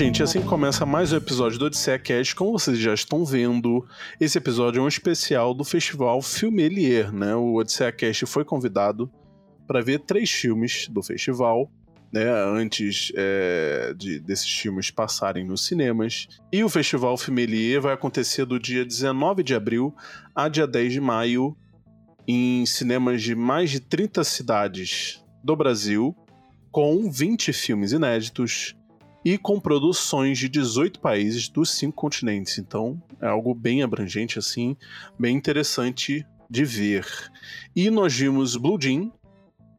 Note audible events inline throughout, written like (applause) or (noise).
Gente, assim começa mais um episódio do Odisseia Cast. Como vocês já estão vendo, esse episódio é um especial do festival Filmelier, né? O Odisseia Cast foi convidado para ver três filmes do festival, né? Antes é, de, desses filmes passarem nos cinemas. E o festival Filmelier vai acontecer do dia 19 de abril a dia 10 de maio em cinemas de mais de 30 cidades do Brasil, com 20 filmes inéditos e com produções de 18 países dos cinco continentes. Então é algo bem abrangente, assim, bem interessante de ver. E nós vimos Blue Jean,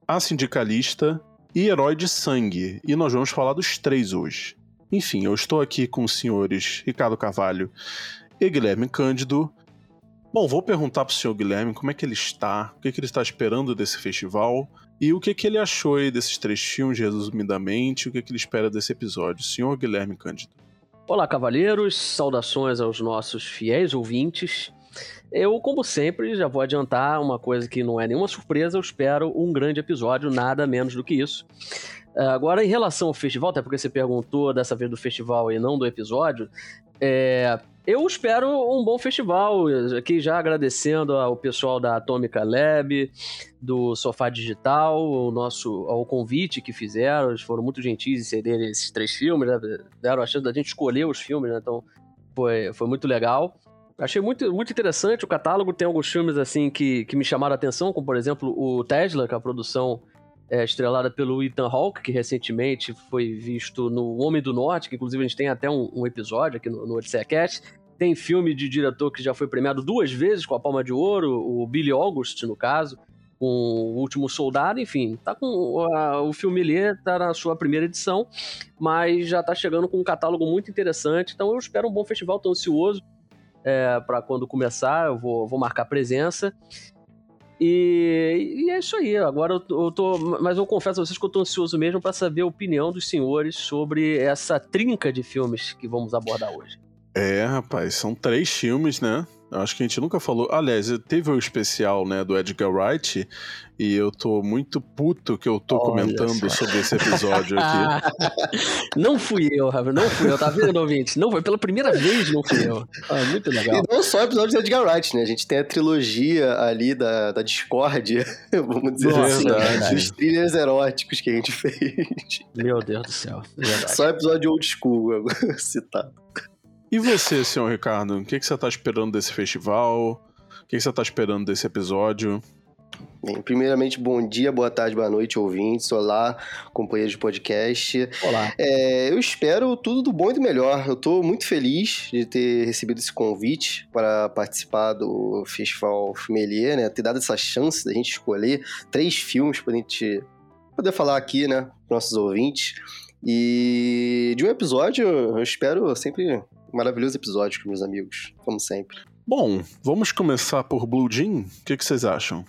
A Sindicalista e Herói de Sangue. E nós vamos falar dos três hoje. Enfim, eu estou aqui com os senhores Ricardo Carvalho e Guilherme Cândido. Bom, vou perguntar para o senhor Guilherme como é que ele está, o que, que ele está esperando desse festival e o que, que ele achou desses três filmes, resumidamente, o que, que ele espera desse episódio? Senhor Guilherme Cândido. Olá, cavaleiros, saudações aos nossos fiéis ouvintes. Eu, como sempre, já vou adiantar uma coisa que não é nenhuma surpresa, eu espero um grande episódio, nada menos do que isso. Agora, em relação ao festival, até porque você perguntou dessa vez do festival e não do episódio, é, eu espero um bom festival, aqui já agradecendo ao pessoal da Atômica Lab, do Sofá Digital, o nosso, ao convite que fizeram, eles foram muito gentis em cederem esses três filmes, né? deram a chance da gente escolher os filmes, né? então foi, foi muito legal. Achei muito, muito interessante o catálogo, tem alguns filmes assim que, que me chamaram a atenção, como por exemplo o Tesla, que é a produção é, estrelada pelo Ethan Hawke, que recentemente foi visto no Homem do Norte, que inclusive a gente tem até um, um episódio aqui no, no Odisseia Cast. Tem filme de diretor que já foi premiado duas vezes com a Palma de Ouro, o Billy August, no caso, com O Último Soldado, enfim, tá com a, o filme Lê tá na sua primeira edição, mas já tá chegando com um catálogo muito interessante, então eu espero um bom festival, tô ansioso é, para quando começar, eu vou, vou marcar presença. E, e, é isso aí. Agora eu, tô. Mas eu confesso a vocês que eu tô ansioso mesmo para saber a opinião dos senhores sobre essa trinca de filmes que vamos abordar hoje. É, rapaz, são três filmes, né? Acho que a gente nunca falou. Aliás, teve o especial, né, do Edgar Wright, e eu tô muito puto que eu tô Olha comentando só. sobre esse episódio aqui. (laughs) não fui eu, Rafa, não fui eu, tá vendo, ouvinte? Não foi pela primeira vez, não fui eu. Ah, muito legal. E não só o episódio do Edgar Wright, né? A gente tem a trilogia ali da, da Discord, (laughs) vamos dizer Nossa, assim, dos thrillers eróticos que a gente (laughs) fez. Meu Deus do céu. Verdade. Só episódio old school citado. E você, senhor Ricardo? O que, que você está esperando desse festival? O que, que você está esperando desse episódio? Bem, primeiramente, bom dia, boa tarde, boa noite, ouvintes. Olá, companheiros de podcast. Olá. É, eu espero tudo do bom e do melhor. Eu estou muito feliz de ter recebido esse convite para participar do Festival Filmelier, né? Ter dado essa chance da gente escolher três filmes para a gente poder falar aqui, né, para nossos ouvintes. E de um episódio, eu espero sempre maravilhoso episódio com meus amigos, como sempre. Bom, vamos começar por Blue Jean? O que, que vocês acham?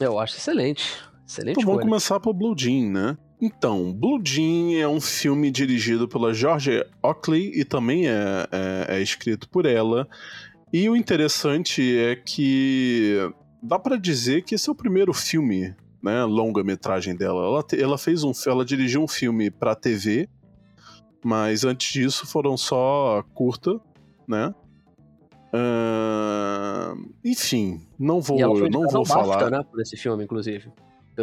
Eu acho excelente. Excelente. Então vamos começar por Blue Jean, né? Então, Blue Jean é um filme dirigido pela George Oakley e também é, é, é escrito por ela. E o interessante é que dá para dizer que esse é o primeiro filme, né, longa-metragem dela. Ela, ela fez um, ela dirigiu um filme para TV mas antes disso foram só curta, né? Uh, enfim, não vou, eu não vou falar. Né, por esse filme, inclusive.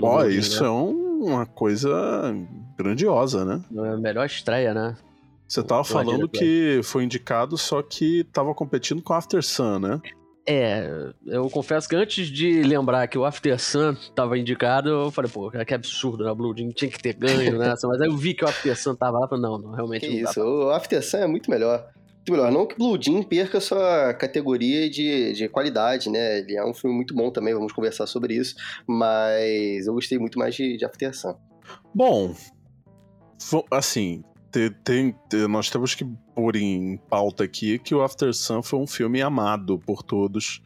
Ó, oh, isso né? é um, uma coisa grandiosa, né? É a melhor estreia, né? Você tava falando que foi indicado, só que tava competindo com After Sun, né? É, eu confesso que antes de lembrar que o After Sun tava indicado, eu falei, pô, que absurdo, né? O Blue Jean tinha que ter ganho nessa, mas aí eu vi que o After Sun tava lá, falei, não, não, realmente que não isso, o After Sun é muito melhor. Muito melhor. Não que Blue Jean perca sua categoria de, de qualidade, né? Ele é um filme muito bom também, vamos conversar sobre isso, mas eu gostei muito mais de, de After Sun. Bom, assim, tem, tem, nós temos que pôr em pauta aqui que o After Sun foi um filme amado por todos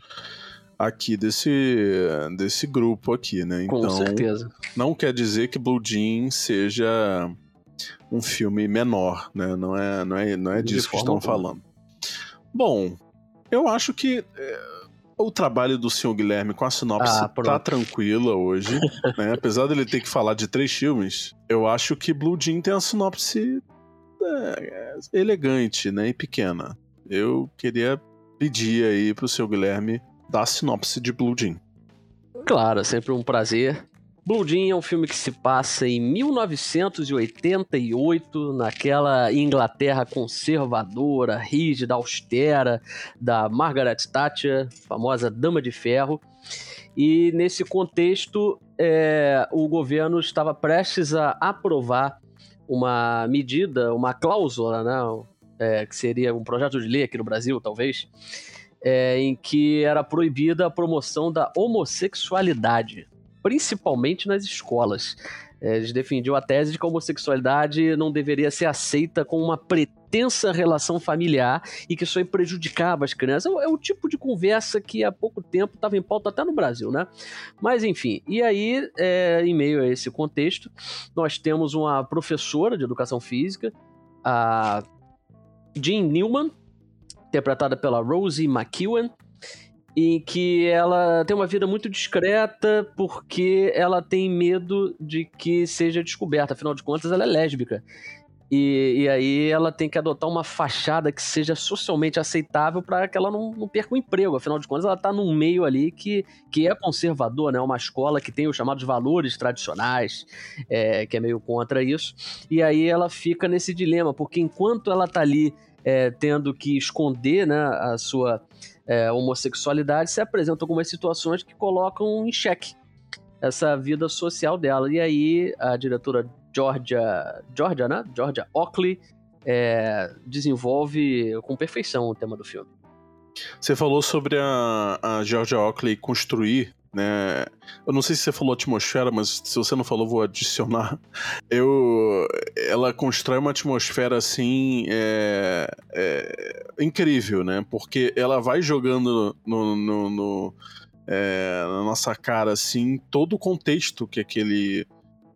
aqui desse, desse grupo aqui, né? Então, Com certeza. Não quer dizer que Blue Jean seja um filme menor, né? Não é, não é, não é disso que estão falando. Bom, eu acho que é, o trabalho do senhor Guilherme com a sinopse ah, tá tranquila hoje, (laughs) né? Apesar dele ter que falar de três filmes, eu acho que Blue Jean tem a sinopse elegante, né, e pequena. Eu queria pedir aí pro seu Guilherme dar a sinopse de Blue Jean. Claro, sempre um prazer. Blue Jean é um filme que se passa em 1988, naquela Inglaterra conservadora, rígida, austera, da Margaret Thatcher, famosa Dama de Ferro. E nesse contexto, é, o governo estava prestes a aprovar uma medida, uma cláusula, né, é, que seria um projeto de lei aqui no Brasil, talvez, é, em que era proibida a promoção da homossexualidade principalmente nas escolas. É, eles defendiam a tese de que a homossexualidade não deveria ser aceita com uma pretensa relação familiar e que isso aí prejudicava as crianças. É, é o tipo de conversa que há pouco tempo estava em pauta até no Brasil, né? Mas enfim, e aí, é, em meio a esse contexto, nós temos uma professora de educação física, a Jean Newman, interpretada pela Rosie McEwen, em que ela tem uma vida muito discreta porque ela tem medo de que seja descoberta. Afinal de contas, ela é lésbica. E, e aí ela tem que adotar uma fachada que seja socialmente aceitável para que ela não, não, perca o emprego. Afinal de contas, ela está num meio ali que, que é conservador, né? Uma escola que tem os chamados valores tradicionais, é, que é meio contra isso. E aí ela fica nesse dilema, porque enquanto ela está ali é, tendo que esconder né, a sua é, homossexualidade, se apresentam algumas situações que colocam em xeque essa vida social dela. E aí a diretora Georgia, Georgia, né? Georgia Oakley é, desenvolve com perfeição o tema do filme. Você falou sobre a, a Georgia Oakley construir né? Eu não sei se você falou atmosfera, mas se você não falou, vou adicionar. Eu, ela constrói uma atmosfera assim é, é, incrível, né? Porque ela vai jogando no, no, no é, na nossa cara assim todo o contexto que aquele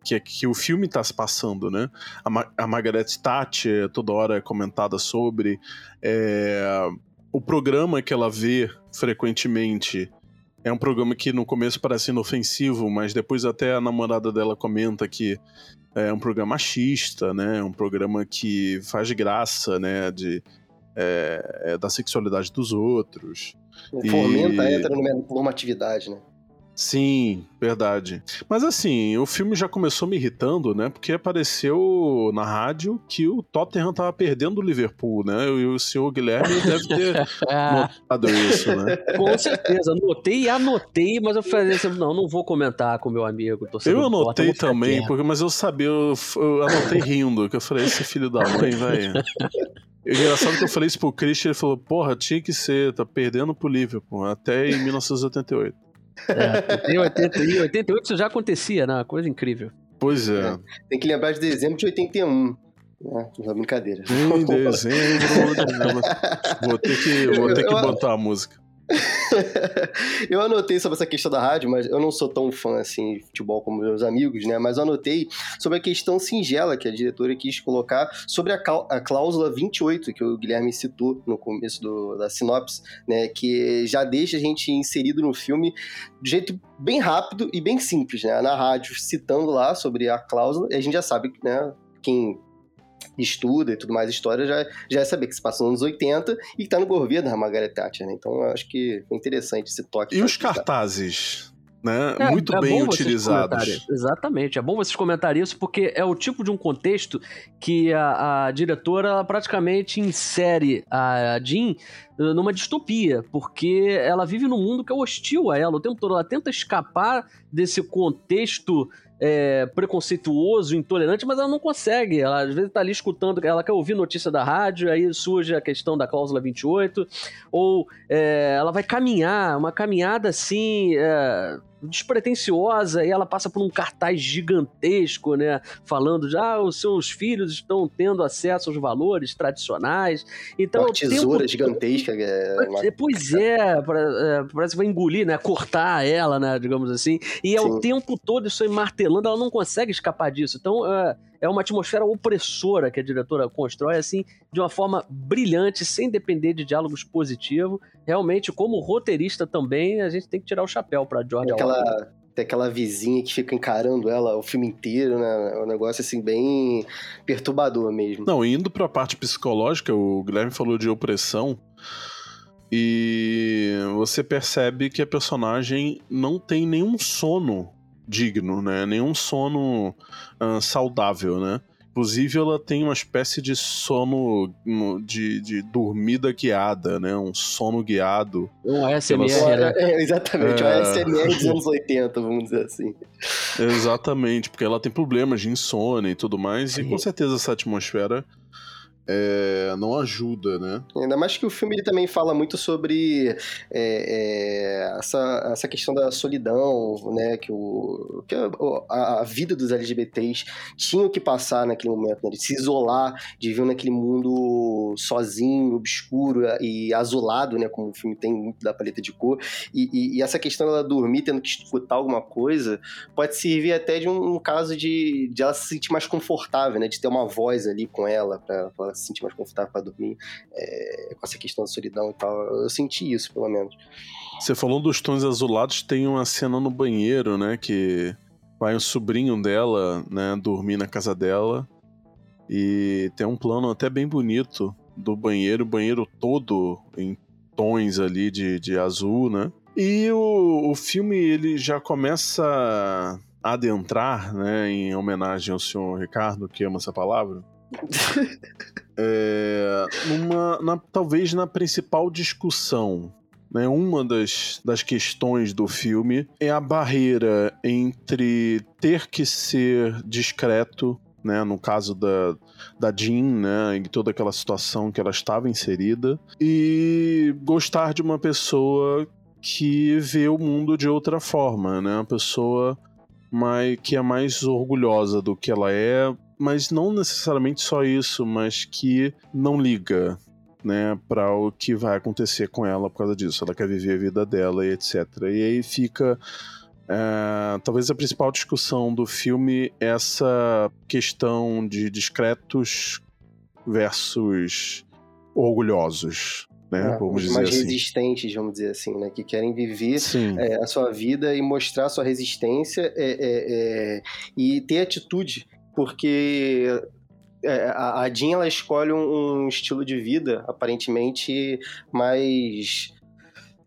que, que o filme está se passando, né? A, Ma a Margaret Thatcher toda hora é comentada sobre é, o programa que ela vê frequentemente é um programa que no começo parece inofensivo, mas depois até a namorada dela comenta que é um programa machista, né? É um programa que faz graça, né? De, é, é da sexualidade dos outros. Fomenta e... a heteronormatividade, né? Sim, verdade. Mas assim, o filme já começou me irritando, né? Porque apareceu na rádio que o Tottenham tava perdendo o Liverpool, né? E o senhor Guilherme deve ter (laughs) notado isso, né? Com certeza, anotei e anotei, mas eu falei assim, não, não vou comentar com meu amigo. Eu anotei também, porque, mas eu sabia, eu, eu anotei rindo, que eu falei, esse filho da mãe, velho. Engraçado que eu falei isso pro Christian, ele falou, porra, tinha que ser, tá perdendo pro Liverpool, até em 1988. É, em 88 isso já acontecia, né? Uma coisa incrível. Pois é. é. Tem que lembrar de dezembro de 81. É, uma brincadeira. Em dezembro, dezembro. (laughs) Vou ter que, vou ter que botar a música. (laughs) eu anotei sobre essa questão da rádio, mas eu não sou tão fã assim de futebol como meus amigos, né? Mas eu anotei sobre a questão singela que a diretora quis colocar sobre a, a cláusula 28 que o Guilherme citou no começo do, da sinopse, né? Que já deixa a gente inserido no filme de jeito bem rápido e bem simples, né? Na rádio, citando lá sobre a cláusula, e a gente já sabe, né? Quem estuda e tudo mais, história, já, já é saber que se passou nos anos 80 e que tá no governo da Margaret Thatcher, né? Então eu acho que foi interessante esse toque. E os cartazes? Né? É, Muito é bem utilizados. Exatamente, é bom vocês comentarem isso porque é o tipo de um contexto que a, a diretora praticamente insere a Jean numa distopia, porque ela vive num mundo que é hostil a ela o tempo todo. Ela tenta escapar desse contexto é, preconceituoso, intolerante, mas ela não consegue. Ela às vezes está ali escutando, ela quer ouvir notícia da rádio, aí surge a questão da cláusula 28, ou é, ela vai caminhar, uma caminhada assim. É, despretensiosa e ela passa por um cartaz gigantesco, né? Falando já ah, os seus filhos estão tendo acesso aos valores tradicionais. Então, uma tesoura tempo... gigantesca. É uma... Pois é, é, parece que vai engolir, né? Cortar ela, né? Digamos assim. E é Sim. o tempo todo isso aí martelando, ela não consegue escapar disso. Então, é, é uma atmosfera opressora que a diretora constrói, assim, de uma forma brilhante, sem depender de diálogos positivos. Realmente, como roteirista também, a gente tem que tirar o chapéu para George aquela, Tem aquela vizinha que fica encarando ela o filme inteiro, né? É um negócio assim bem perturbador mesmo. Não, indo pra parte psicológica, o Guilherme falou de opressão. E você percebe que a personagem não tem nenhum sono digno, né? Nenhum sono uh, saudável, né? Inclusive, ela tem uma espécie de sono de, de dormida guiada, né? Um sono guiado. Um ASMR, né? É, exatamente, é... um ASMR dos anos 80, vamos dizer assim. Exatamente, porque ela tem problemas de insônia e tudo mais, Sim. e com certeza essa atmosfera é, não ajuda, né? Ainda mais que o filme ele também fala muito sobre é, é, essa, essa questão da solidão, né? Que, o, que a, a, vida dos LGBTs tinham que passar naquele momento, né? De se isolar, de viver naquele mundo sozinho, obscuro e azulado, né? Como o filme tem muito da paleta de cor. E, e, e essa questão dela dormir, tendo que escutar alguma coisa, pode servir até de um, um caso de, de ela se sentir mais confortável, né? De ter uma voz ali com ela para se sentir mais confortável para dormir, é, com essa questão da solidão e tal. Eu senti isso, pelo menos. Você falou dos tons azulados, tem uma cena no banheiro, né, que vai um sobrinho dela, né, dormir na casa dela, e tem um plano até bem bonito do banheiro, banheiro todo em tons ali de, de azul, né? E o, o filme ele já começa a adentrar, né, em homenagem ao senhor Ricardo, que ama essa palavra, é, numa, na, talvez na principal discussão. Né, uma das, das questões do filme é a barreira entre ter que ser discreto, né, no caso da, da Jean, né, em toda aquela situação que ela estava inserida, e gostar de uma pessoa que vê o mundo de outra forma, né, uma pessoa mais, que é mais orgulhosa do que ela é, mas não necessariamente só isso, mas que não liga, né, para o que vai acontecer com ela por causa disso. Ela quer viver a vida dela e etc. E aí fica é, talvez a principal discussão do filme é essa questão de discretos versus orgulhosos. Né, é, vamos dizer mais assim. resistentes, vamos dizer assim, né, que querem viver é, a sua vida e mostrar a sua resistência é, é e ter atitude porque é, a Jean ela escolhe um, estilo de vida aparentemente mais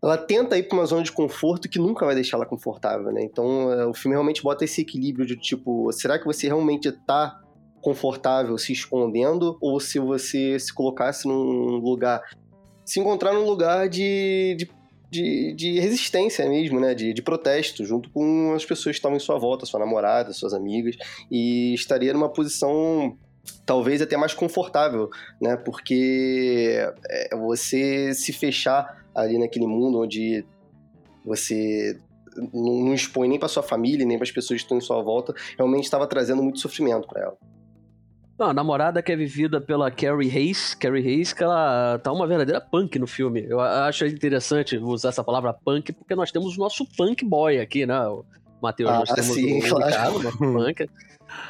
ela tenta ir para uma zona de conforto que nunca vai deixar ela confortável, né? Então é, o filme realmente bota esse equilíbrio de tipo, será que você realmente está confortável se escondendo ou se você se colocasse num lugar se encontrar num lugar de, de de, de resistência mesmo, né? De, de protesto, junto com as pessoas que estavam em sua volta, sua namorada, suas amigas, e estaria numa posição talvez até mais confortável, né? Porque é, você se fechar ali naquele mundo onde você não expõe nem para sua família, nem para as pessoas que estão em sua volta, realmente estava trazendo muito sofrimento para ela. Não, a namorada que é vivida pela Carrie Hayes, Carrie Hayes, que ela tá uma verdadeira punk no filme. Eu acho interessante usar essa palavra punk, porque nós temos o nosso punk boy aqui, né? Matheus, ah, nós temos sim, o claro. nosso punk.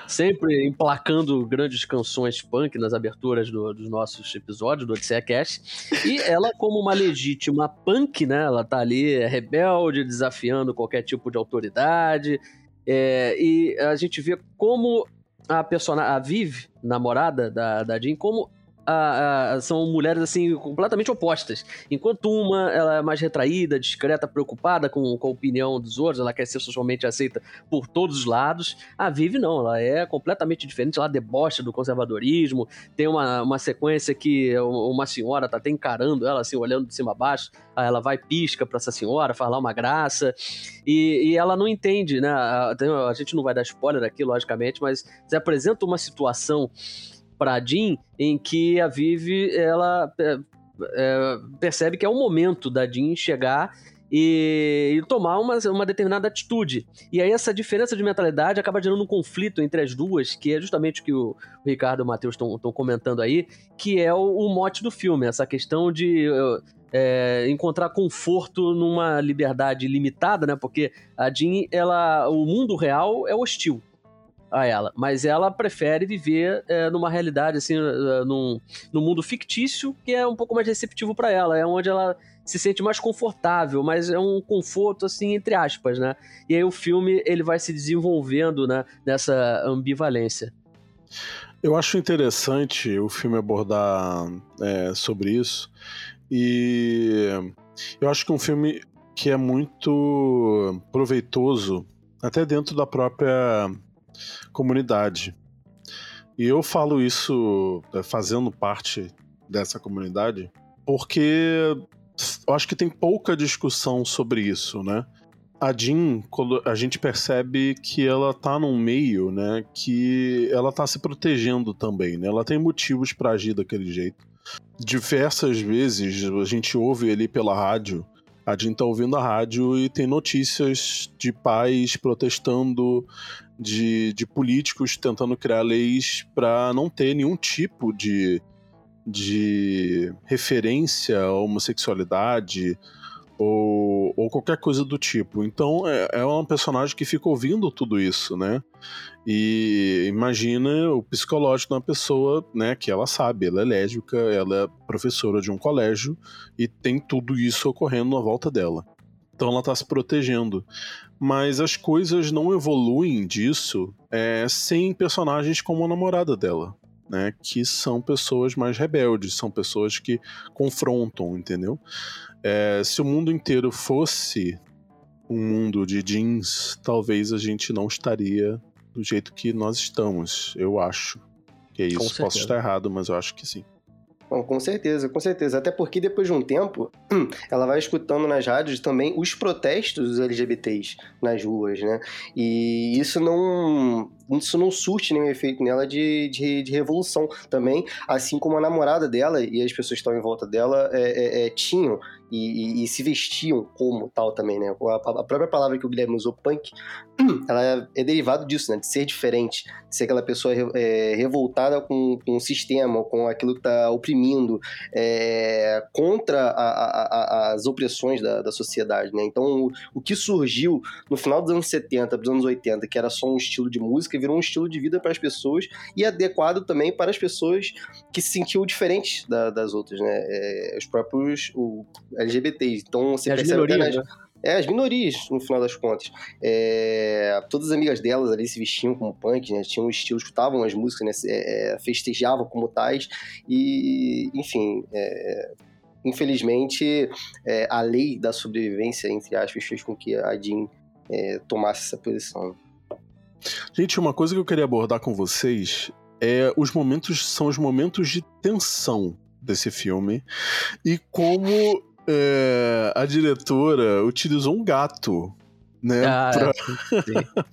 Sempre emplacando grandes canções punk nas aberturas do, dos nossos episódios do Odisseia Cast. E ela, como uma legítima punk, né? Ela tá ali é rebelde, desafiando qualquer tipo de autoridade. É, e a gente vê como a personagem, a Viv, namorada da, da Jean, como a, a, são mulheres assim completamente opostas. Enquanto uma ela é mais retraída, discreta, preocupada com, com a opinião dos outros, ela quer ser socialmente aceita por todos os lados. A Vivi não, ela é completamente diferente, ela debocha do conservadorismo. Tem uma, uma sequência que uma senhora tá até encarando ela assim, olhando de cima a baixo. Ela vai pisca para essa senhora, faz lá uma graça. E, e ela não entende, né? A, a gente não vai dar spoiler aqui, logicamente, mas você apresenta uma situação para Jean em que a Vivi ela é, é, percebe que é o momento da Jean chegar e, e, tomar uma, uma determinada atitude. E aí essa diferença de mentalidade acaba gerando um conflito entre as duas, que é justamente o que o, o Ricardo e o Matheus estão comentando aí, que é o, o, mote do filme, essa questão de é, encontrar conforto numa liberdade limitada, né? Porque a Jean, ela, o mundo real é hostil. A ela, mas ela prefere viver é, numa realidade, assim, uh, num, num mundo fictício que é um pouco mais receptivo para ela, é onde ela se sente mais confortável, mas é um conforto assim entre aspas, né? E aí o filme ele vai se desenvolvendo, né, nessa ambivalência. Eu acho interessante o filme abordar é, sobre isso e eu acho que é um filme que é muito proveitoso até dentro da própria comunidade. E eu falo isso é, fazendo parte dessa comunidade porque eu acho que tem pouca discussão sobre isso, né? A Jean, a gente percebe que ela tá num meio, né, que ela tá se protegendo também, né? Ela tem motivos para agir daquele jeito. Diversas vezes a gente ouve ali pela rádio, a Jean tá ouvindo a rádio e tem notícias de pais protestando, de, de políticos tentando criar leis para não ter nenhum tipo de de referência à homossexualidade ou, ou qualquer coisa do tipo. Então é, é um personagem que fica ouvindo tudo isso, né? E imagina o psicológico de uma pessoa, né, que ela sabe, ela é lésbica, ela é professora de um colégio e tem tudo isso ocorrendo à volta dela. Então ela está se protegendo. Mas as coisas não evoluem disso é, sem personagens como a namorada dela né, que são pessoas mais rebeldes, são pessoas que confrontam, entendeu? É, se o mundo inteiro fosse um mundo de jeans, talvez a gente não estaria do jeito que nós estamos, eu acho. Que é isso, posso estar errado, mas eu acho que sim. Bom, com certeza, com certeza. Até porque depois de um tempo, (clears throat) ela vai escutando nas rádios também os protestos dos LGBTs nas ruas, né? E isso não isso não surte nenhum efeito nela de, de, de, revolução também, assim como a namorada dela e as pessoas que estão em volta dela é, é, é, tinham e, e, e, se vestiam como tal também, né? A, a, própria palavra que o Guilherme usou, punk, (clears throat) ela é, derivado disso, né? De ser diferente, de ser aquela pessoa é, revoltada com, com o sistema, com aquilo que está oprimindo, é, contra a, as opressões da, da sociedade, né? Então, o, o que surgiu no final dos anos 70 dos anos 80, que era só um estilo de música, virou um estilo de vida para as pessoas e adequado também para as pessoas que se sentiam diferentes da, das outras, né? É, os próprios o, LGBTs. Então você as percebe minorias, né? É, as minorias, no final das contas. É, todas as amigas delas ali se vestiam como punk, né? Tinham um estilo, escutavam as músicas, né? É, festejavam como tais. E, enfim, é, infelizmente, é, a lei da sobrevivência, entre aspas, fez com que a Jean é, tomasse essa posição. Gente, uma coisa que eu queria abordar com vocês é os momentos são os momentos de tensão desse filme e como é, a diretora utilizou um gato né, ah,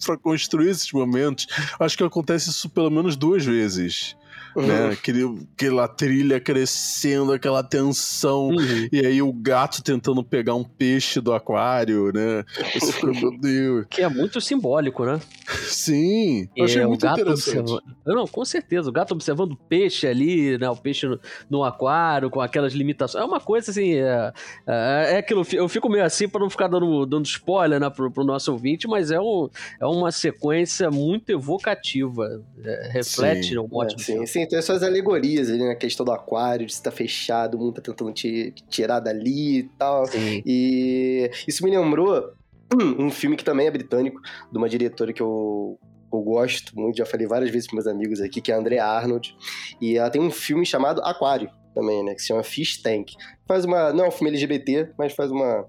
pra (laughs) construir esses momentos. Acho que acontece isso pelo menos duas vezes. Uhum. Né? Aquele, aquela trilha crescendo, aquela tensão, uhum. e aí o gato tentando pegar um peixe do aquário, né? Esse, (laughs) meu Deus. Que é muito simbólico, né? Sim, eu achei é, muito interessante. Não, com certeza, o gato observando o peixe ali, né? O peixe no, no aquário, com aquelas limitações. É uma coisa assim, é, é, é aquilo, eu fico meio assim para não ficar dando, dando spoiler né, pro, pro nosso ouvinte, mas é, um, é uma sequência muito evocativa. É, reflete sim, um ótimo. É, sim, sim, tem essas alegorias ali na né? questão do aquário, de estar tá fechado, o mundo tá tentando te, tirar dali e tal. Sim. E isso me lembrou (clears throat) um filme que também é britânico, de uma diretora que eu, eu gosto muito, já falei várias vezes para meus amigos aqui, que é a Andrea Arnold. E ela tem um filme chamado Aquário também, né? Que se chama Fish Tank. Faz uma. Não é um filme LGBT, mas faz uma,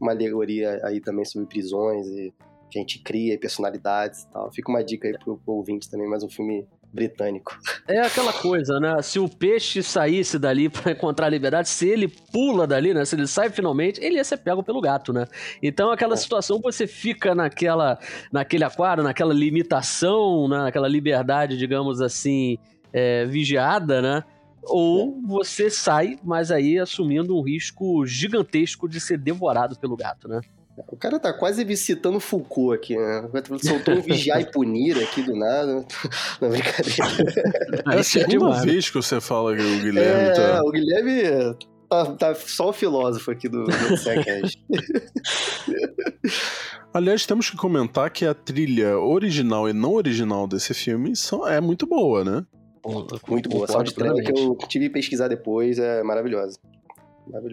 uma alegoria aí também sobre prisões e que a gente cria, personalidades e tal. Fica uma dica aí pro, pro ouvinte também, mais um filme britânico. É aquela coisa, né? Se o peixe saísse dali (laughs) para encontrar a liberdade, se ele pula dali, né? Se ele sai finalmente, ele ia ser pego pelo gato, né? Então aquela é. situação você fica naquela, naquele aquário, naquela limitação, né? naquela liberdade, digamos assim, é, vigiada, né? Ou é. você sai, mas aí assumindo um risco gigantesco de ser devorado pelo gato, né? O cara tá quase visitando Foucault aqui, né? Soltou um vigiar e punir aqui do nada. (laughs) Não, brincadeira. (laughs) É a segunda vez que você fala que o Guilherme é, tá... o Guilherme tá, tá só o filósofo aqui do, do (laughs) Aliás, temos que comentar que a trilha original e não original desse filme são, é muito boa, né? Muito boa. Só de trama que eu tive que pesquisar depois é maravilhosa.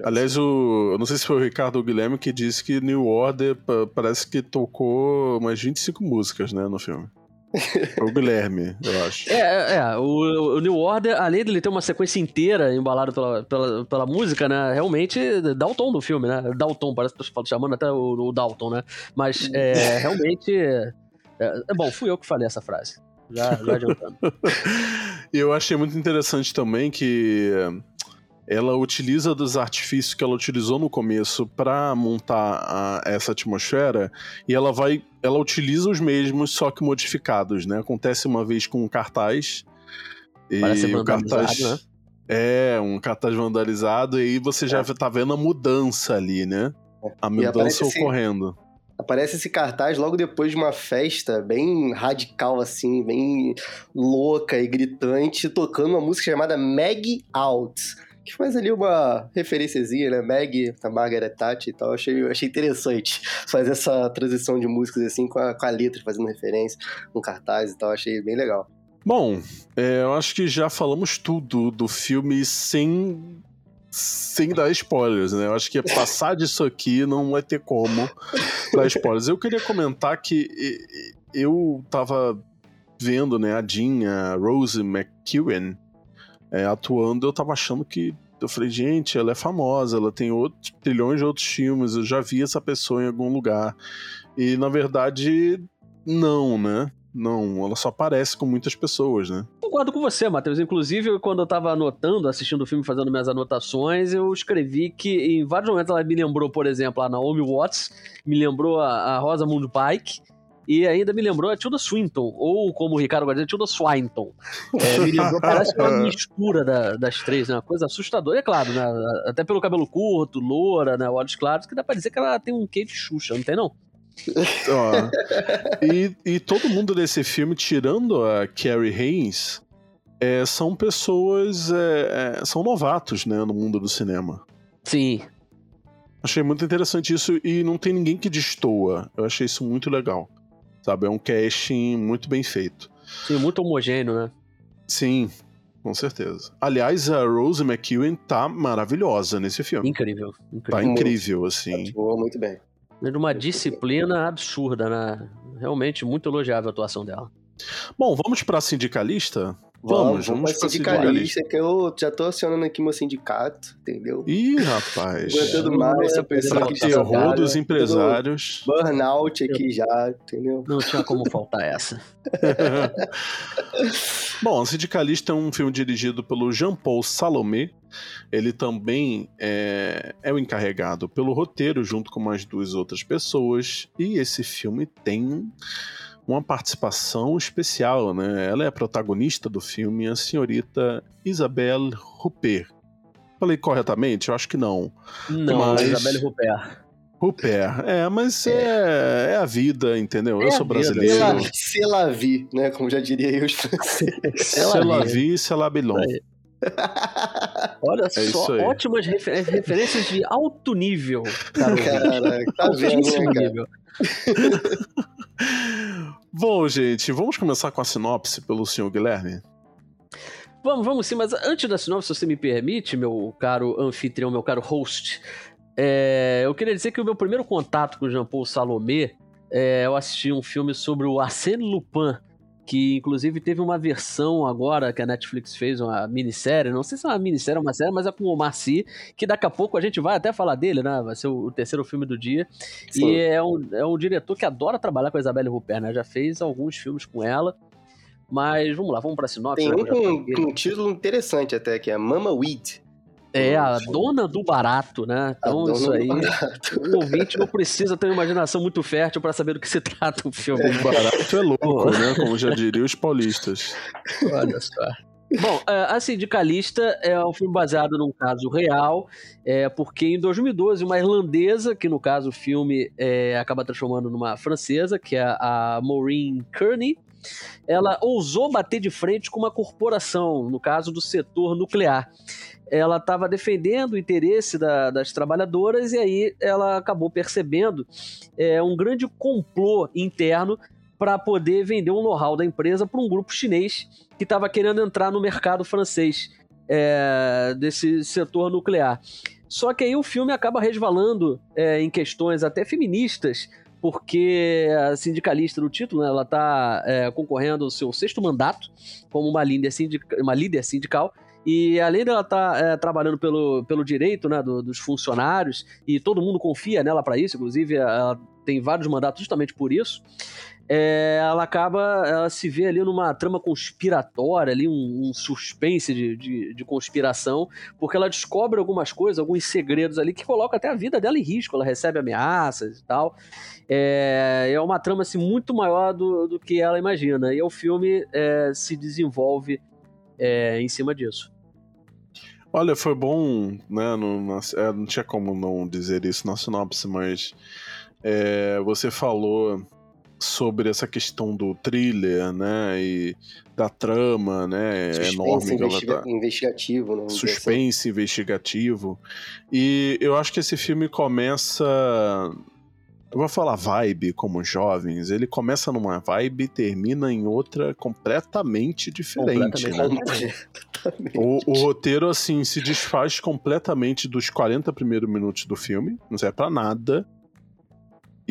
Aliás, o, eu não sei se foi o Ricardo ou o Guilherme que disse que New Order parece que tocou umas 25 músicas, né, no filme. o Guilherme, eu acho. É, é, é o, o, New Order, além dele ter uma sequência inteira embalada pela, pela, pela, música, né? Realmente dá o tom do filme, né? Dá o tom, parece que tô chamando até o, o Dalton, né? Mas é, (laughs) realmente. É, é, bom, fui eu que falei essa frase. Já, já adiantando. (laughs) e eu achei muito interessante também que ela utiliza dos artifícios que ela utilizou no começo para montar a, essa atmosfera e ela vai, ela utiliza os mesmos só que modificados, né? Acontece uma vez com um cartaz Parece e o cartaz né? é um cartaz vandalizado e aí você já é. tá vendo a mudança ali, né? A mudança ocorrendo. Esse, aparece esse cartaz logo depois de uma festa bem radical assim, bem louca e gritante, tocando uma música chamada Mag Out que faz ali uma referenciazinha, né? Meg, a Margaret Thatcher e tal. Achei, achei interessante (laughs) fazer essa transição de músicas assim com a, com a letra, fazendo referência, um cartaz e tal. Achei bem legal. Bom, é, eu acho que já falamos tudo do filme sem sem dar spoilers, né? Eu acho que passar disso aqui não vai ter como dar spoilers. Eu queria comentar que eu tava vendo, né, a Jean, a Rose McEwen, é, atuando, eu tava achando que. Eu falei, gente, ela é famosa, ela tem outros, trilhões de outros filmes, eu já vi essa pessoa em algum lugar. E na verdade, não, né? Não, ela só aparece com muitas pessoas, né? Concordo com você, Matheus. Inclusive, quando eu tava anotando, assistindo o filme, fazendo minhas anotações, eu escrevi que em vários momentos ela me lembrou, por exemplo, a Naomi Watts, me lembrou a, a Rosamund Pike, e ainda me lembrou a Tilda Swinton, ou como o Ricardo vai dizer, Tilda Swinton. É, me lembrou, (laughs) parece uma mistura da, das três, né? Uma coisa assustadora. E é claro, né? Até pelo cabelo curto, loura, né? Olhos claros, que dá pra dizer que ela tem um quê de Xuxa, não tem não? e, e todo mundo desse filme, tirando a Carrie Haynes, é, são pessoas. É, é, são novatos, né, no mundo do cinema. Sim. Achei muito interessante isso e não tem ninguém que destoa. Eu achei isso muito legal. Sabe? É um casting muito bem feito. Sim, muito homogêneo, né? Sim, com certeza. Aliás, a Rose McEwen tá maravilhosa nesse filme. Incrível. incrível. Tá incrível, assim. Voa muito bem. É de uma disciplina absurda, né? Realmente muito elogiável a atuação dela. Bom, vamos pra sindicalista? Vamos, vamos, vamos pra sindicalista, que eu já tô acionando aqui meu sindicato, entendeu? Ih, rapaz. Aguentando mais essa pessoa que terror dos empresários. Burnout aqui já, entendeu? Não tinha como faltar essa. (laughs) Bom, Sindicalista é um filme dirigido pelo Jean-Paul Salomé. Ele também é, é o encarregado pelo roteiro, junto com mais duas outras pessoas. E esse filme tem uma participação especial, né? Ela é a protagonista do filme, a senhorita Isabelle Huppert. Falei corretamente? Eu acho que não. Não, mas... Isabelle Huppert. Huppert, é, mas é, é a vida, entendeu? É eu sou brasileiro. C'est la vie, né? Como já diria eu (laughs) os franceses. C'est la vie, c'est la bilon. Olha é só, ótimas refer referências de alto nível. Cara, Caraca, tá vendo, né, nível. Bom, gente, vamos começar com a sinopse pelo senhor Guilherme? Vamos, vamos sim, mas antes da sinopse, se você me permite, meu caro anfitrião, meu caro host, é, eu queria dizer que o meu primeiro contato com o Jean-Paul Salomé, é, eu assisti um filme sobre o Arsène Lupin, que inclusive teve uma versão agora que a Netflix fez, uma minissérie, não sei se é uma minissérie ou uma série, mas é com o Marci, que daqui a pouco a gente vai até falar dele, né? Vai ser o, terceiro filme do dia. Sim. E é um, é um diretor que adora trabalhar com a Isabelle Rupert, né? Já fez alguns filmes com ela. Mas vamos lá, vamos pra sinopse. Tem um com um título interessante até, que é Mama Weed. É, a dona do barato, né? Então, isso aí. O ouvinte não precisa ter uma imaginação muito fértil para saber do que se trata o filme. O barato é louco, né? Como já diriam os paulistas. Olha só. Bom, é, a Sindicalista é um filme baseado num caso real, é, porque em 2012 uma irlandesa, que no caso o filme é, acaba transformando numa francesa, que é a Maureen Kearney, ela ousou bater de frente com uma corporação, no caso do setor nuclear. Ela estava defendendo o interesse da, das trabalhadoras e aí ela acabou percebendo é, um grande complô interno para poder vender um know-how da empresa para um grupo chinês que estava querendo entrar no mercado francês é, desse setor nuclear. Só que aí o filme acaba resvalando é, em questões até feministas, porque a sindicalista no título, né, ela está é, concorrendo ao seu sexto mandato como uma líder, sindical, uma líder sindical. E além dela estar tá, é, trabalhando pelo, pelo direito né, do, dos funcionários, e todo mundo confia nela para isso, inclusive ela tem vários mandatos justamente por isso, é, ela acaba, ela se vê ali numa trama conspiratória, ali um, um suspense de, de, de, conspiração, porque ela descobre algumas coisas, alguns segredos ali que colocam até a vida dela em risco. Ela recebe ameaças e tal. É, é uma trama assim, muito maior do, do que ela imagina. E o filme é, se desenvolve é, em cima disso. Olha, foi bom, né? Não, é, não tinha como não dizer isso na sinopse, mas é, você falou sobre essa questão do thriller, né, e da trama, né, Suspense enorme investiga tá... investigativo, né, Suspense investigativo. E eu acho que esse filme começa eu vou falar vibe como jovens, ele começa numa vibe e termina em outra completamente diferente, completamente. né? o, o, roteiro, assim, se desfaz completamente dos 40 primeiros minutos do filme, não serve pra nada.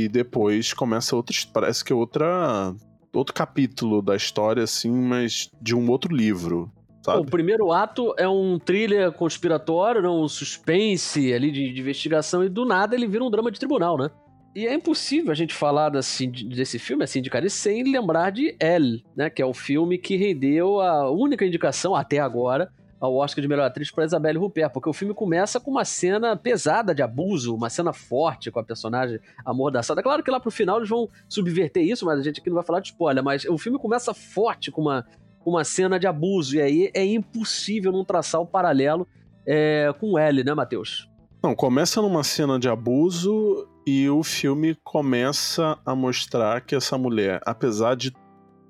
E depois começa outra. Parece que é outra. Outro capítulo da história, assim, mas de um outro livro. Sabe? O primeiro ato é um thriller conspiratório, um suspense ali de, de, investigação, e do nada ele vira um drama de tribunal, né? E é impossível a gente falar desse, desse filme, assim, de cara, sem lembrar de Elle, né? Que é o filme que rendeu a única indicação até agora ao Oscar de melhor atriz para Isabelle Huppert, porque o filme começa com uma cena pesada de abuso, uma cena forte com a personagem amordaçada. Claro que lá pro final eles vão subverter isso, mas a gente aqui não vai falar de spoiler, mas o filme começa forte com uma, uma cena de abuso, e aí é impossível não traçar o paralelo é, com L, né, Matheus? Não, começa numa cena de abuso e o filme começa a mostrar que essa mulher, apesar de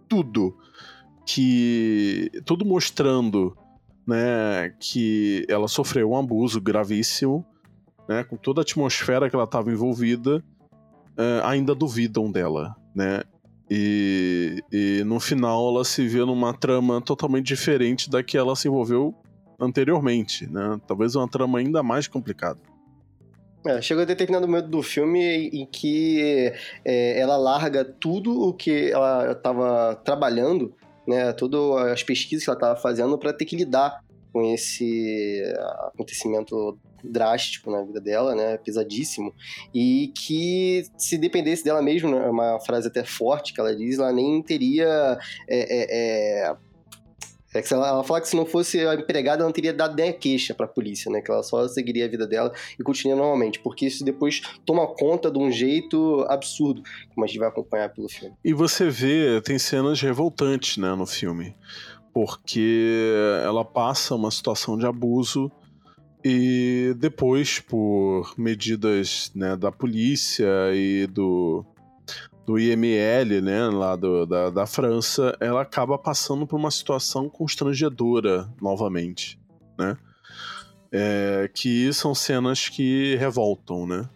tudo que. tudo mostrando né, que ela sofreu um abuso gravíssimo, né, com toda a atmosfera que ela estava envolvida, uh, ainda duvidam dela, né? E, e no final ela se vê numa trama totalmente diferente da que ela se envolveu anteriormente, né? Talvez uma trama ainda mais complicada. É, chega a determinado momento do filme em que é, ela larga tudo o que ela estava trabalhando né, todas as pesquisas que ela estava fazendo para ter que lidar com esse acontecimento drástico na vida dela, né, pesadíssimo, e que se dependesse dela mesma, né, uma frase até forte que ela diz, ela nem teria é, é, é é que ela, ela fala que se não fosse a empregada, ela não teria dado nem a queixa pra polícia, né? Que ela só seguiria a vida dela e continuaria normalmente. Porque isso depois toma conta de um jeito absurdo, como a gente vai acompanhar pelo filme. E você vê, tem cenas revoltantes, né, no filme. Porque ela passa uma situação de abuso e depois, por medidas né, da polícia e do, do IML, né, lá do, da, da França, ela acaba passando por uma situação constrangedora novamente, né? É, que são cenas que revoltam, né?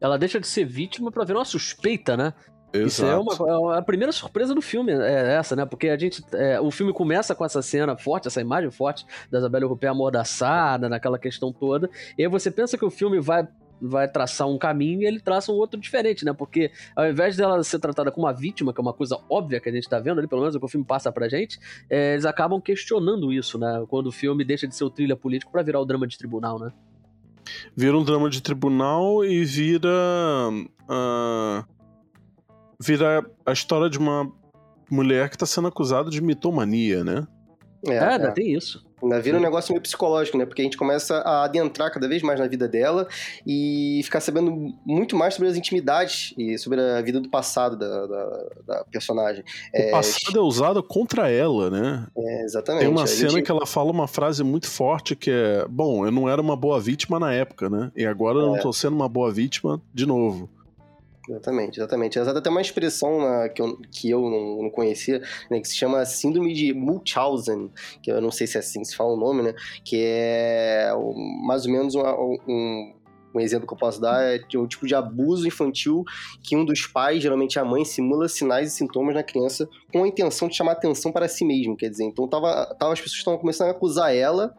Ela deixa de ser vítima para ver uma suspeita, né? Exato. Isso é, uma, é a primeira surpresa do filme, é essa, né? Porque a gente. É, o filme começa com essa cena forte, essa imagem forte da Isabelle Rupert amordaçada, naquela questão toda. E aí você pensa que o filme vai vai traçar um caminho e ele traça um outro diferente, né? Porque ao invés dela ser tratada como uma vítima, que é uma coisa óbvia que a gente tá vendo ali, pelo menos é o que o filme passa pra gente, é, eles acabam questionando isso, né? Quando o filme deixa de ser o trilha político para virar o drama de tribunal, né? Vira um drama de tribunal e vira. Uh, vira a história de uma mulher que tá sendo acusada de mitomania, né? É, é, é. tem isso. Ainda vira um negócio meio psicológico, né? Porque a gente começa a adentrar cada vez mais na vida dela e ficar sabendo muito mais sobre as intimidades e sobre a vida do passado da, da, da personagem. O é... passado é usado contra ela, né? É, exatamente. Tem uma cena gente... que ela fala uma frase muito forte que é: Bom, eu não era uma boa vítima na época, né? E agora eu não é. tô sendo uma boa vítima de novo. Exatamente, exatamente. Exato, até uma expressão né, que eu, que eu não, não conhecia, né, que se chama Síndrome de Munchausen, que eu não sei se é assim se fala o nome, né? Que é mais ou menos um, um um exemplo que eu posso dar é o tipo de abuso infantil que um dos pais, geralmente a mãe, simula sinais e sintomas na criança com a intenção de chamar atenção para si mesmo, quer dizer, então tava, tava as pessoas estavam começando a acusar ela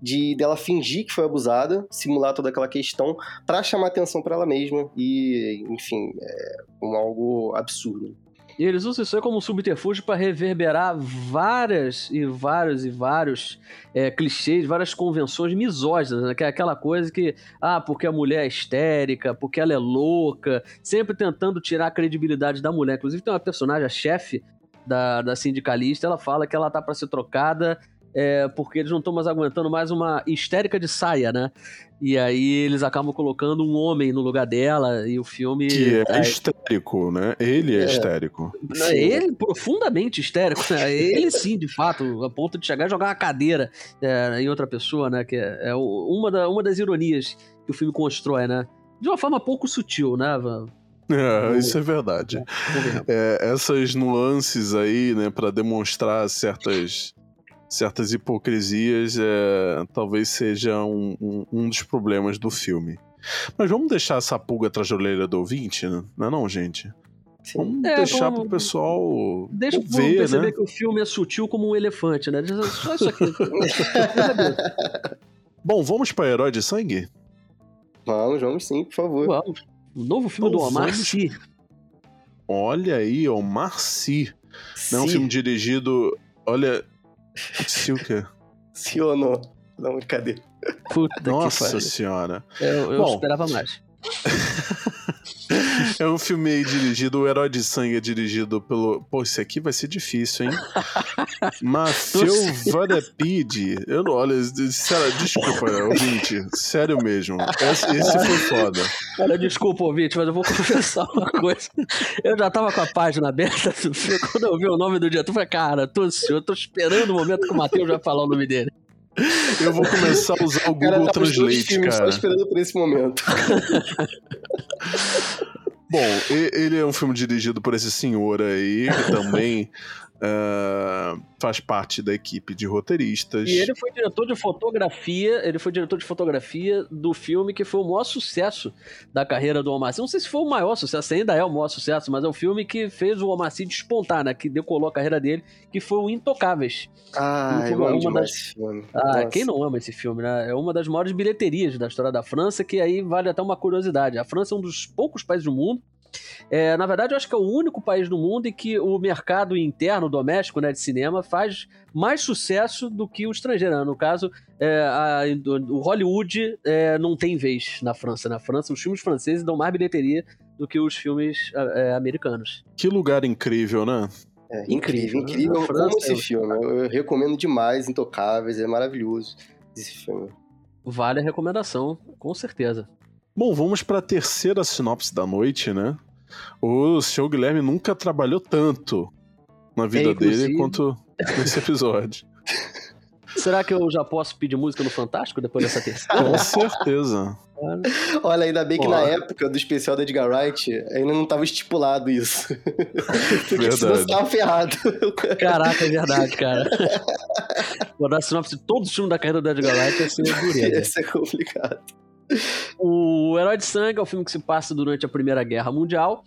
de dela fingir que foi abusada, simular toda aquela questão para chamar atenção para ela mesma e, enfim, é um algo absurdo. E eles usam isso aí como subterfúgio para reverberar várias e vários e vários é, clichês, várias convenções misóginas, né? Que é aquela coisa que, ah, porque a mulher é histérica, porque ela é louca, sempre tentando tirar a credibilidade da mulher. Inclusive tem uma personagem, a chefe da, da sindicalista, ela fala que ela tá para ser trocada é, porque eles não estão mais aguentando mais uma histérica de saia, né? E aí eles acabam colocando um homem no lugar dela e o filme. Que é aí... histérico, né? Ele é, é histérico. Ele profundamente histérico. Né? Ele sim, de fato, a ponto de chegar e jogar uma cadeira é, em outra pessoa, né? Que é, é uma, da, uma das ironias que o filme constrói, né? De uma forma pouco sutil, né? É, isso é verdade. É, essas nuances aí, né, para demonstrar certas certas hipocrisias é, talvez seja um, um, um, dos problemas do filme. Mas vamos deixar essa pulga atrás da orelha do ouvinte, né? não é não, gente? Sim. Vamos é, deixar vamos... pro pessoal Deixa ver, perceber né? que o filme é sutil como um elefante, né? Só isso aqui. (laughs) Bom, vamos para Herói de Sangue? Vamos, vamos sim, por favor. Vamos. O novo filme então, do Omar vamos... Sy. Olha aí, Omar Sy. Não é um filme dirigido... Olha, se o quê? (laughs) Se ou não. Não, brincadeira. Puta Nossa senhora. Eu, eu Bom, esperava mais. (laughs) é um filme aí dirigido, o Herói de Sangue é dirigido pelo. Pô, esse aqui vai ser difícil, hein? Matthew Vadapide. Eu não, olha, sério, desculpa, ouvinte. Sério mesmo. Esse, esse foi foda. Olha, desculpa, ouvinte, mas eu vou (laughs) confessar uma coisa. Eu já tava com a página aberta quando eu vi o nome do diretor. Eu falei, cara, tô eu tô esperando o momento que o Matheus vai falar o nome dele. (laughs) Eu vou começar a usar o Google cara, Translate, cara. Só esperando por esse momento. (laughs) Bom, ele é um filme dirigido por esse senhor aí, que também uh, faz parte da equipe de roteiristas. E ele foi diretor de fotografia, ele foi diretor de fotografia do filme que foi o maior sucesso da carreira do Omar Sy. Não sei se foi o maior sucesso, ainda é o maior sucesso, mas é o filme que fez o Omar Sy despontar, né? Que decolou a carreira dele, que foi o Intocáveis. Ah, eu amo uma das... filme. Ah, quem não ama esse filme, né? É uma das maiores bilheterias da história da França, que aí vale até uma curiosidade. A França é um dos poucos países do mundo é, na verdade, eu acho que é o único país do mundo em que o mercado interno, doméstico, né, de cinema, faz mais sucesso do que o estrangeiro. Né? No caso, é, a, o Hollywood é, não tem vez na França. Na França, os filmes franceses dão mais bilheteria do que os filmes é, americanos. Que lugar incrível, né? É, incrível, incrível. Né? França, esse filme. Eu, eu recomendo demais, Intocáveis, é maravilhoso esse filme. Vale a recomendação, com certeza. Bom, vamos para a terceira sinopse da noite, né? O seu Guilherme nunca trabalhou tanto na vida é, dele quanto nesse episódio. (laughs) Será que eu já posso pedir música no Fantástico depois dessa terceira? Com certeza. (laughs) Olha, ainda bem que na época do especial da Edgar Wright ainda não estava estipulado isso. (laughs) Porque verdade. senão você tava ferrado. Caraca, é verdade, cara. Vou dar sinopse de todos os filmes da carreira do Edgar Wright, ia ser dureza. Ia ser complicado. O Herói de Sangue é o um filme que se passa durante a Primeira Guerra Mundial,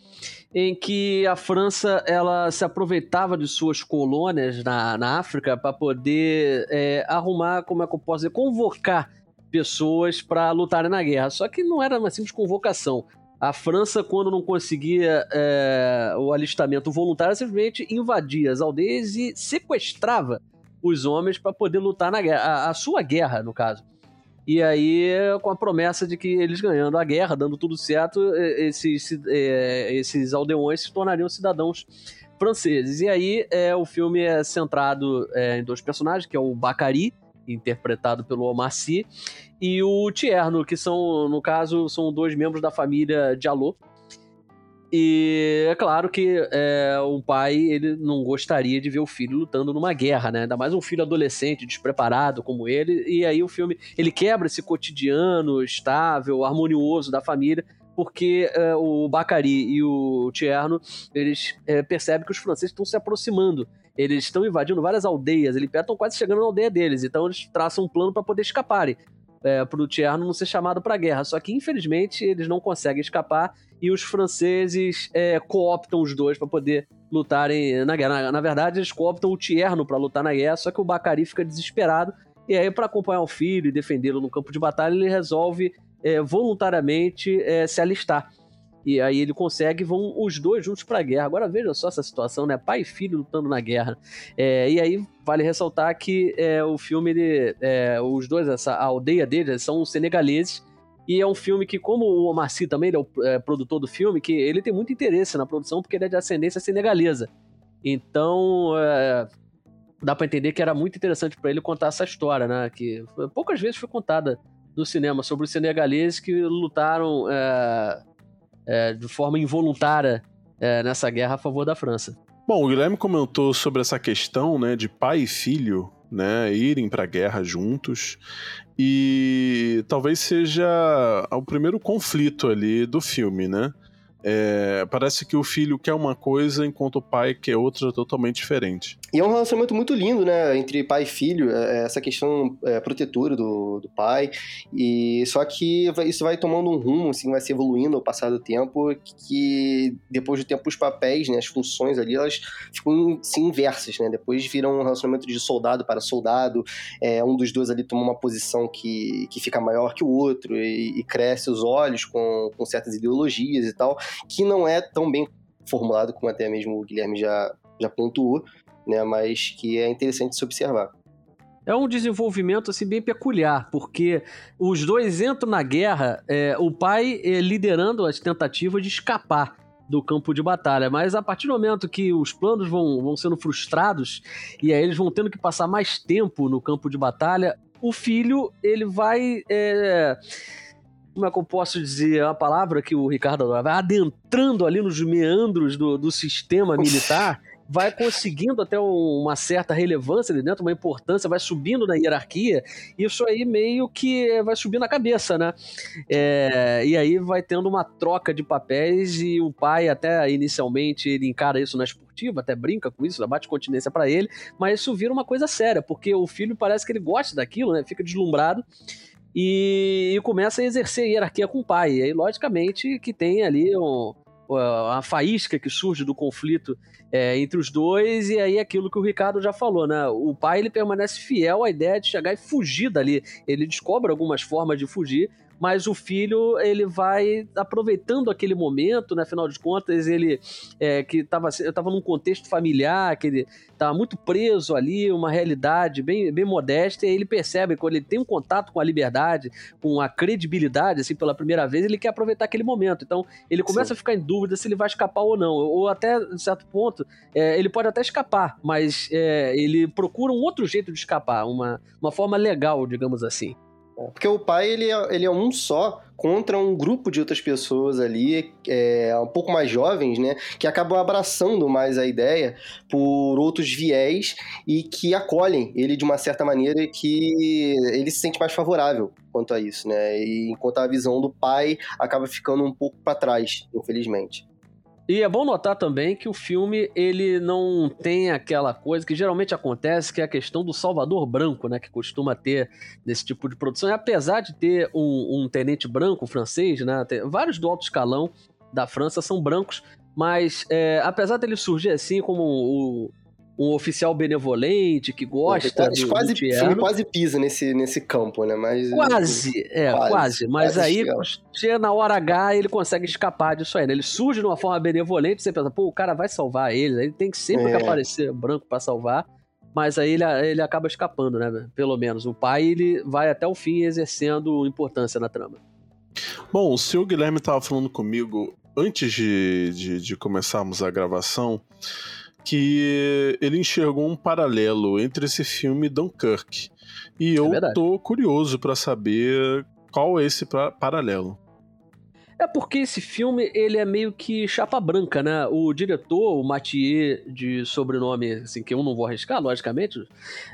em que a França ela se aproveitava de suas colônias na, na África para poder é, arrumar, como é que eu posso dizer, convocar pessoas para lutarem na guerra. Só que não era uma simples convocação. A França, quando não conseguia é, o alistamento voluntário, simplesmente invadia as aldeias e sequestrava os homens para poder lutar na guerra. A, a sua guerra, no caso. E aí, com a promessa de que eles ganhando a guerra, dando tudo certo, esses, é, esses aldeões se tornariam cidadãos franceses. E aí, é, o filme é centrado é, em dois personagens, que é o Bacari, interpretado pelo Omar Sy, e o Tierno, que são, no caso, são dois membros da família Diallo, e é claro que é, um pai ele não gostaria de ver o filho lutando numa guerra, né? Ainda mais um filho adolescente, despreparado como ele. E aí o filme ele quebra esse cotidiano estável, harmonioso da família porque uh, o Bacari e o Tierno, eles uh, percebem que os franceses estão se aproximando. Eles estão invadindo várias aldeias, eles estão quase chegando na aldeia deles, então eles traçam um plano para poder escaparem. É, para o Tierno não ser chamado para a guerra. Só que, infelizmente, eles não conseguem escapar e os franceses é, cooptam os dois para poder lutarem na guerra. Na, na, verdade, eles cooptam o Tierno para lutar na guerra, só que o Bacari fica desesperado e aí, para acompanhar o filho e defendê-lo no campo de batalha, ele resolve é, voluntariamente é, se alistar. E aí ele consegue, vão os dois juntos para a guerra. Agora veja só essa situação, né? Pai e filho lutando na guerra. É, e aí vale ressaltar que é, o filme, ele, é, os dois, essa a aldeia deles são senegaleses. E é um filme que, como o Omar Sy também ele é o é, produtor do filme, que ele tem muito interesse na produção porque ele é de ascendência senegalesa. Então, é, dá para entender que era muito interessante para ele contar essa história, né? Que poucas vezes foi contada no cinema sobre os senegaleses que lutaram é, de forma involuntária é, nessa guerra a favor da França. Bom, o Guilherme comentou sobre essa questão, né, de pai e filho, né, irem para a guerra juntos e talvez seja o primeiro conflito ali do filme, né? É, parece que o filho quer uma coisa enquanto o pai quer outra totalmente diferente. E é um relacionamento muito lindo, né? Entre pai e filho, é, é essa questão é, protetora do, do pai. E só que isso vai tomando um rumo, assim, vai se evoluindo ao passar do tempo, que depois do tempo os papéis, né, as funções ali, elas ficam assim, inversas, né? Depois viram um relacionamento de soldado para soldado. É, um dos dois ali toma uma posição que, que fica maior que o outro e, e cresce os olhos com, com certas ideologias e tal que não é tão bem formulado como até mesmo o Guilherme já, já pontuou, né, mas que é interessante se observar. É um desenvolvimento assim bem peculiar, porque os dois entram na guerra, é, o pai é, liderando as tentativas de escapar do campo de batalha, mas a partir do momento que os planos vão, vão sendo frustrados e aí eles vão tendo que passar mais tempo no campo de batalha, o filho ele vai é, como é que eu posso dizer a palavra que o Ricardo adora, vai adentrando ali nos meandros do, do sistema militar, vai conseguindo até uma certa relevância ali dentro, uma importância, vai subindo na hierarquia, isso aí meio que vai subir na cabeça, né? É, e aí vai tendo uma troca de papéis e o pai até inicialmente ele encara isso na esportiva, até brinca com isso, bate continência para ele, mas isso vira uma coisa séria, porque o filho parece que ele gosta daquilo, né? Fica deslumbrado e, e começa a exercer hierarquia com o pai. E aí, logicamente, que tem ali um, a faísca que surge do conflito é, entre os dois, e aí aquilo que o Ricardo já falou, né? O pai ele permanece fiel à ideia de chegar e fugir dali. Ele descobre algumas formas de fugir, mas o filho ele vai aproveitando aquele momento, né? Afinal de contas, ele é, que estava tava num contexto familiar, que ele estava muito preso ali, uma realidade bem, bem modesta, e aí ele percebe quando ele tem um contato com a liberdade, com a credibilidade, assim, pela primeira vez, ele quer aproveitar aquele momento. Então, ele começa Sim. a ficar em dúvida se ele vai escapar ou não, ou até, em certo ponto, é, ele pode até escapar, mas é, ele procura um outro jeito de escapar, uma, uma forma legal, digamos assim. Porque o pai, ele é, ele é um só contra um grupo de outras pessoas ali, é, um pouco mais jovens, né? Que acabam abraçando mais a ideia por outros viés e que acolhem ele de uma certa maneira que ele se sente mais favorável quanto a isso, né? E enquanto a visão do pai acaba ficando um pouco para trás, infelizmente. E é bom notar também que o filme ele não tem aquela coisa que geralmente acontece, que é a questão do Salvador Branco, né, que costuma ter nesse tipo de produção. E apesar de ter um, um tenente branco francês, né, vários do alto escalão da França são brancos, mas é, apesar dele surgir assim como o, um oficial benevolente que gosta quase, do, quase, do quase pisa nesse, nesse campo, né? Mas, quase, é, quase. quase mas quase aí, chega na hora H, ele consegue escapar disso aí, né? Ele surge de uma forma benevolente, você pensa, pô, o cara vai salvar ele, ele tem que sempre é. que aparecer branco para salvar, mas aí ele, ele acaba escapando, né? Pelo menos. O pai, ele vai até o fim exercendo importância na trama. Bom, o senhor Guilherme estava falando comigo antes de, de, de começarmos a gravação que ele enxergou um paralelo entre esse filme e Dunkirk. E é eu verdade. tô curioso para saber qual é esse pra paralelo. É porque esse filme, ele é meio que chapa branca, né? O diretor, o Mathieu, de sobrenome, assim, que eu não vou arriscar, logicamente,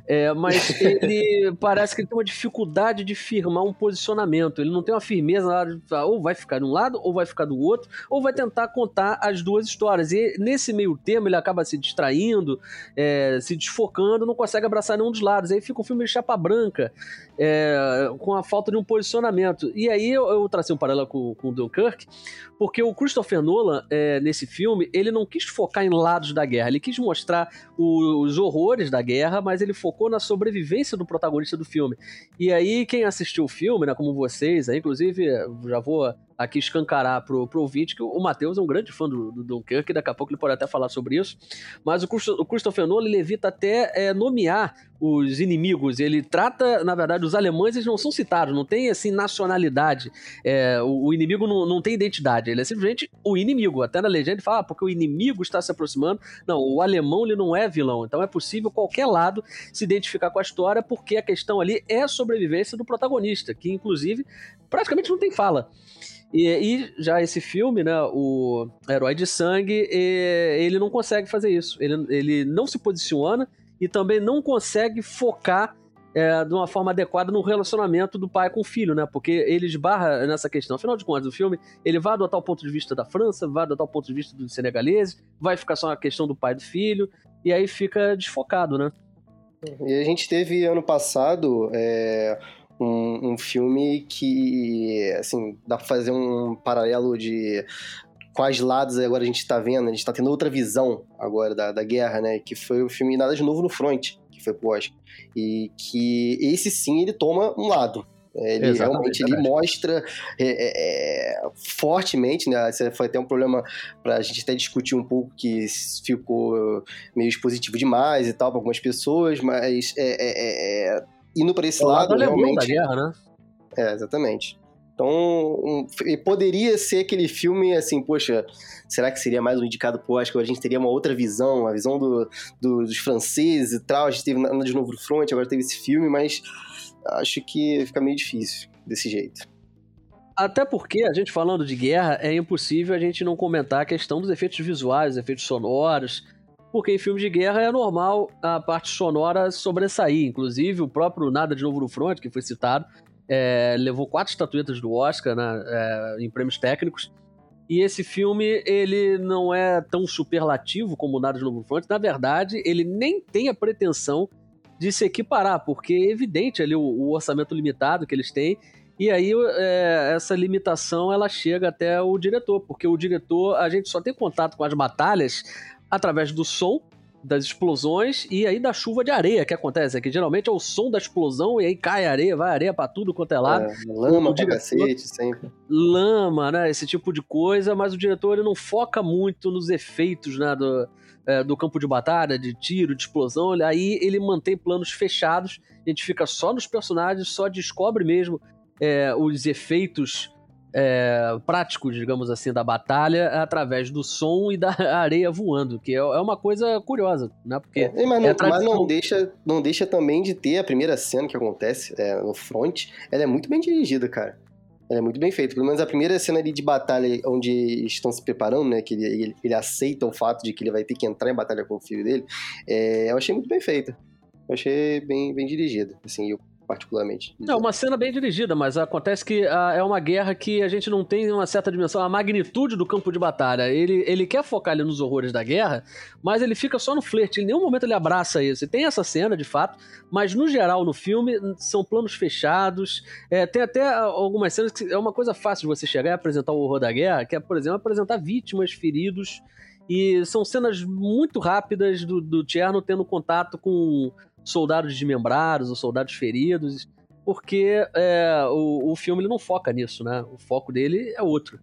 é, mas (laughs) ele parece que ele tem uma dificuldade de firmar um posicionamento. Ele não tem uma firmeza lá de ou vai ficar de um lado, ou vai ficar do outro, ou vai tentar contar as duas histórias. E nesse meio termo, ele acaba se distraindo, é, se desfocando, não consegue abraçar nenhum dos lados. Aí fica um filme de chapa branca, é, com a falta de um posicionamento. E aí eu, eu tracei um paralelo com, com o Dunkirk, porque o Christopher Nolan, é, nesse filme, ele não quis focar em lados da guerra, ele quis mostrar o, os horrores da guerra, mas ele focou na sobrevivência do protagonista do filme. E aí, quem assistiu o filme, né, como vocês, aí, inclusive, já vou aqui escancarar pro, pro ouvinte que o Matheus é um grande fã do, do Dunkirk, daqui a pouco ele pode até falar sobre isso. Mas o, o Christopher Nolan evita até é, nomear os inimigos. Ele trata, na verdade, os alemães eles não são citados, não tem assim nacionalidade. É, o, o, inimigo não, não tem identidade, ele é simplesmente o inimigo. Até na legenda ele fala, ah, porque o inimigo está se aproximando. Não, o alemão ele não é vilão, então é possível qualquer lado se identificar com a história, porque a questão ali é a sobrevivência do protagonista, que inclusive praticamente não tem fala. E, e, já esse filme, né, o Herói de Sangue, ele não consegue fazer isso. Ele, ele não se posiciona e também não consegue focar é, de uma forma adequada no relacionamento do pai com o filho, né? Porque ele esbarra nessa questão. Afinal de contas, o filme ele vai adotar o ponto de vista da França, vai adotar o ponto de vista dos senegaleses, vai ficar só a questão do pai e do filho, e aí fica desfocado, né? E a gente teve ano passado é, um, um filme que, assim, dá pra fazer um paralelo de quais lados agora a gente tá vendo, a gente tá tendo outra visão agora da, da guerra, né? Que foi o filme Nada de Novo no Front, que foi pro Oscar. E que esse sim, ele toma um lado. Ele Exatamente, realmente ele mostra é, é, é, fortemente, né? Esse foi até um problema para a gente até discutir um pouco que ficou meio expositivo demais e tal para algumas pessoas, mas é, é, é indo para esse lado, lado realmente. Da guerra, né? É, exatamente. Então, um, poderia ser aquele filme assim, poxa, será que seria mais um indicado pro Oscar? A gente teria uma outra visão, a visão do, do, dos franceses e tal. A gente teve de novo no front, agora teve esse filme, mas acho que fica meio difícil desse jeito. Até porque, a gente falando de guerra, é impossível a gente não comentar a questão dos efeitos visuais, efeitos sonoros, porque em filmes de guerra é normal a parte sonora sobressair. Inclusive, o próprio Nada de Novo no Front, que foi citado, é, levou quatro estatuetas do Oscar né, é, em prêmios técnicos. E esse filme, ele não é tão superlativo como Nada de Novo no Front. Na verdade, ele nem tem a pretensão de se equiparar, porque é evidente ali o, o orçamento limitado que eles têm. E aí, é, essa limitação, ela chega até o diretor, porque o diretor, a gente só tem contato com as batalhas através do som das explosões e aí da chuva de areia que acontece, é que geralmente é o som da explosão e aí cai areia, vai areia para tudo quanto é lado. É, lama pra cacete, sempre. Lama, né, esse tipo de coisa, mas o diretor ele não foca muito nos efeitos, né, do, é, do campo de batalha, de tiro, de explosão, aí ele mantém planos fechados, a gente fica só nos personagens, só descobre mesmo é, os efeitos é, práticos, digamos assim, da batalha através do som e da (laughs) areia voando, que é, é uma coisa curiosa, né? Porque é, mas, não, tradição... mas não, deixa, não deixa também de ter a primeira cena que acontece é, no front, ela é muito bem dirigida, cara. Ela é muito bem feita. Pelo menos a primeira cena ali de batalha, onde estão se preparando, né? Que ele, ele, ele aceita o fato de que ele vai ter que entrar em batalha com o filho dele. É, eu achei muito bem feita. Eu achei bem, bem dirigida. Assim, eu particularmente. Não, uma cena bem dirigida, mas acontece que ah, é uma guerra que a gente não tem uma certa dimensão, a magnitude do campo de batalha. Ele, ele quer focar ali nos horrores da guerra, mas ele fica só no flerte, em nenhum momento ele abraça isso. E tem essa cena, de fato, mas no geral no filme são planos fechados, é, tem até algumas cenas que é uma coisa fácil de você chegar e apresentar o horror da guerra, que é, por exemplo, apresentar vítimas, feridos, e são cenas muito rápidas do, do Tcherno tendo contato com soldados desmembrados ou soldados feridos, porque é, o, o filme ele não foca nisso, né? O foco dele é outro.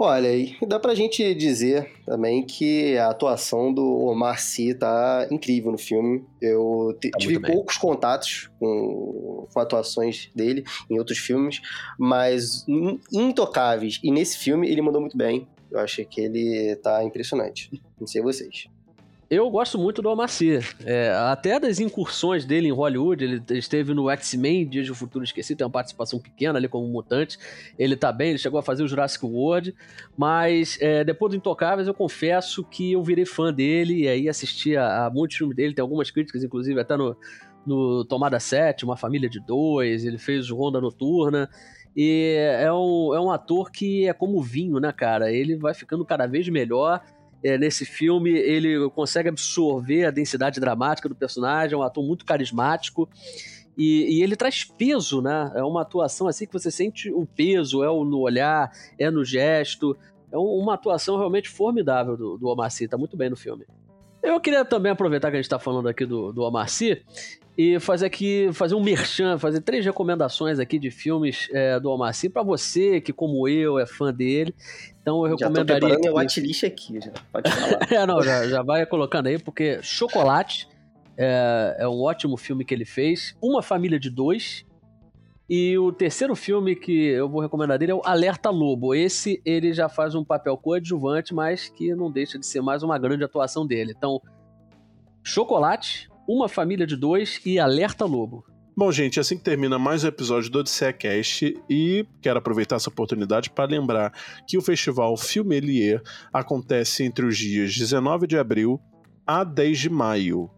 Olha, e dá pra gente dizer também que a atuação do Omar Sy tá incrível no filme. Eu tá tive poucos contatos com, com atuações dele em outros filmes, mas intocáveis. E nesse filme ele mandou muito bem. Eu achei que ele tá impressionante. Não sei vocês. Eu gosto muito do Amaci. É, até das incursões dele em Hollywood, ele esteve no X-Men, Dias do Futuro Esquecido, tem uma participação pequena ali como mutante. Ele tá bem, ele chegou a fazer o Jurassic World. Mas é, depois do Intocáveis, eu confesso que eu virei fã dele e aí assisti a, a muitos filmes dele. Tem algumas críticas, inclusive, até no, no Tomada 7, Uma Família de Dois. Ele fez Ronda Noturna. E é um, é um ator que é como vinho, né, cara? Ele vai ficando cada vez melhor é, nesse filme ele consegue absorver a densidade dramática do personagem, é um ator muito carismático. E, e, ele traz peso, né? É uma atuação assim que você sente o peso, é no olhar, é no gesto. É uma atuação realmente formidável do, do Omar Sy, tá muito bem no filme. Eu queria também aproveitar que a gente está falando aqui do, do Omar Sy e fazer aqui, fazer um merchan, fazer três recomendações aqui de filmes é, do Sy para você que, como eu, é fã dele. Então eu recomendaria. Já tô preparando meu watchlist aqui, já. Pode falar. (laughs) é, não, já, já vai colocando aí, porque Chocolate é, é um ótimo filme que ele fez. Uma Família de Dois. E o terceiro filme que eu vou recomendar dele é o Alerta Lobo. Esse ele já faz um papel coadjuvante, mas que não deixa de ser mais uma grande atuação dele. Então, Chocolate, Uma Família de Dois e Alerta Lobo. Bom, gente, assim que termina mais um episódio do Odisseia Cast e quero aproveitar essa oportunidade para lembrar que o festival Filmelier acontece entre os dias 19 de abril a 10 de maio.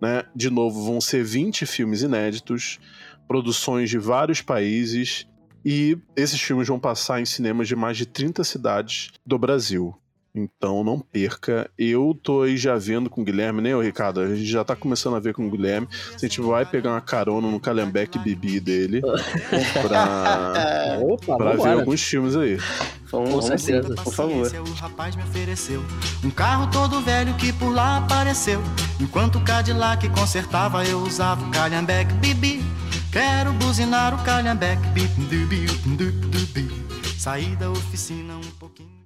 Né? De novo, vão ser 20 filmes inéditos, produções de vários países e esses filmes vão passar em cinemas de mais de 30 cidades do Brasil. Então não perca. Eu tô aí já vendo com o Guilherme, né, Ricardo? A gente já tá começando a ver com o Guilherme. A gente vai pegar uma carona no Calhambeque Bibi dele (laughs) pra, Opa, pra ver alguns filmes aí. Vamos, com certeza, por favor. O rapaz me ofereceu um carro todo velho que por lá apareceu. Enquanto o Cadillac consertava, eu usava o Calhambeque Bibi. Quero buzinar o Calhambeque. Saí da oficina um pouquinho.